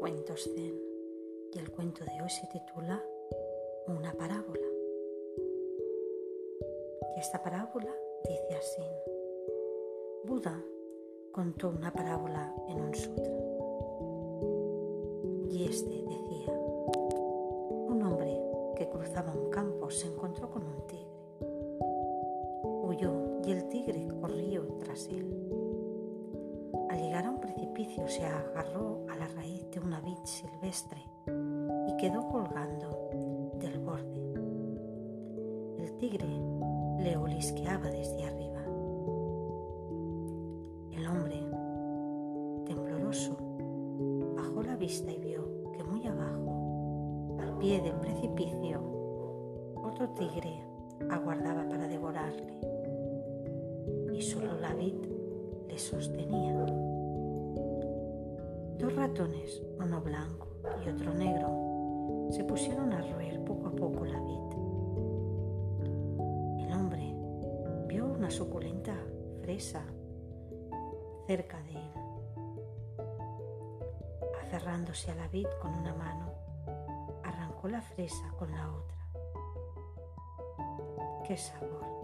cuentos zen y el cuento de hoy se titula Una parábola. Y esta parábola dice así. Buda contó una parábola en un sutra. Y este decía, un hombre que cruzaba un campo se encontró con un tigre. Huyó y el tigre corrió tras él. Al llegar a un precipicio se agarró a la raíz de una vid silvestre y quedó colgando del borde. El tigre le olisqueaba desde arriba. El hombre, tembloroso, bajó la vista y vio que muy abajo, al pie del precipicio, otro tigre aguardaba para devorarle. Y solo la vid le sostenía. Dos ratones, uno blanco y otro negro, se pusieron a roer poco a poco la vid. El hombre vio una suculenta fresa cerca de él. Aferrándose a la vid con una mano, arrancó la fresa con la otra. Qué sabor.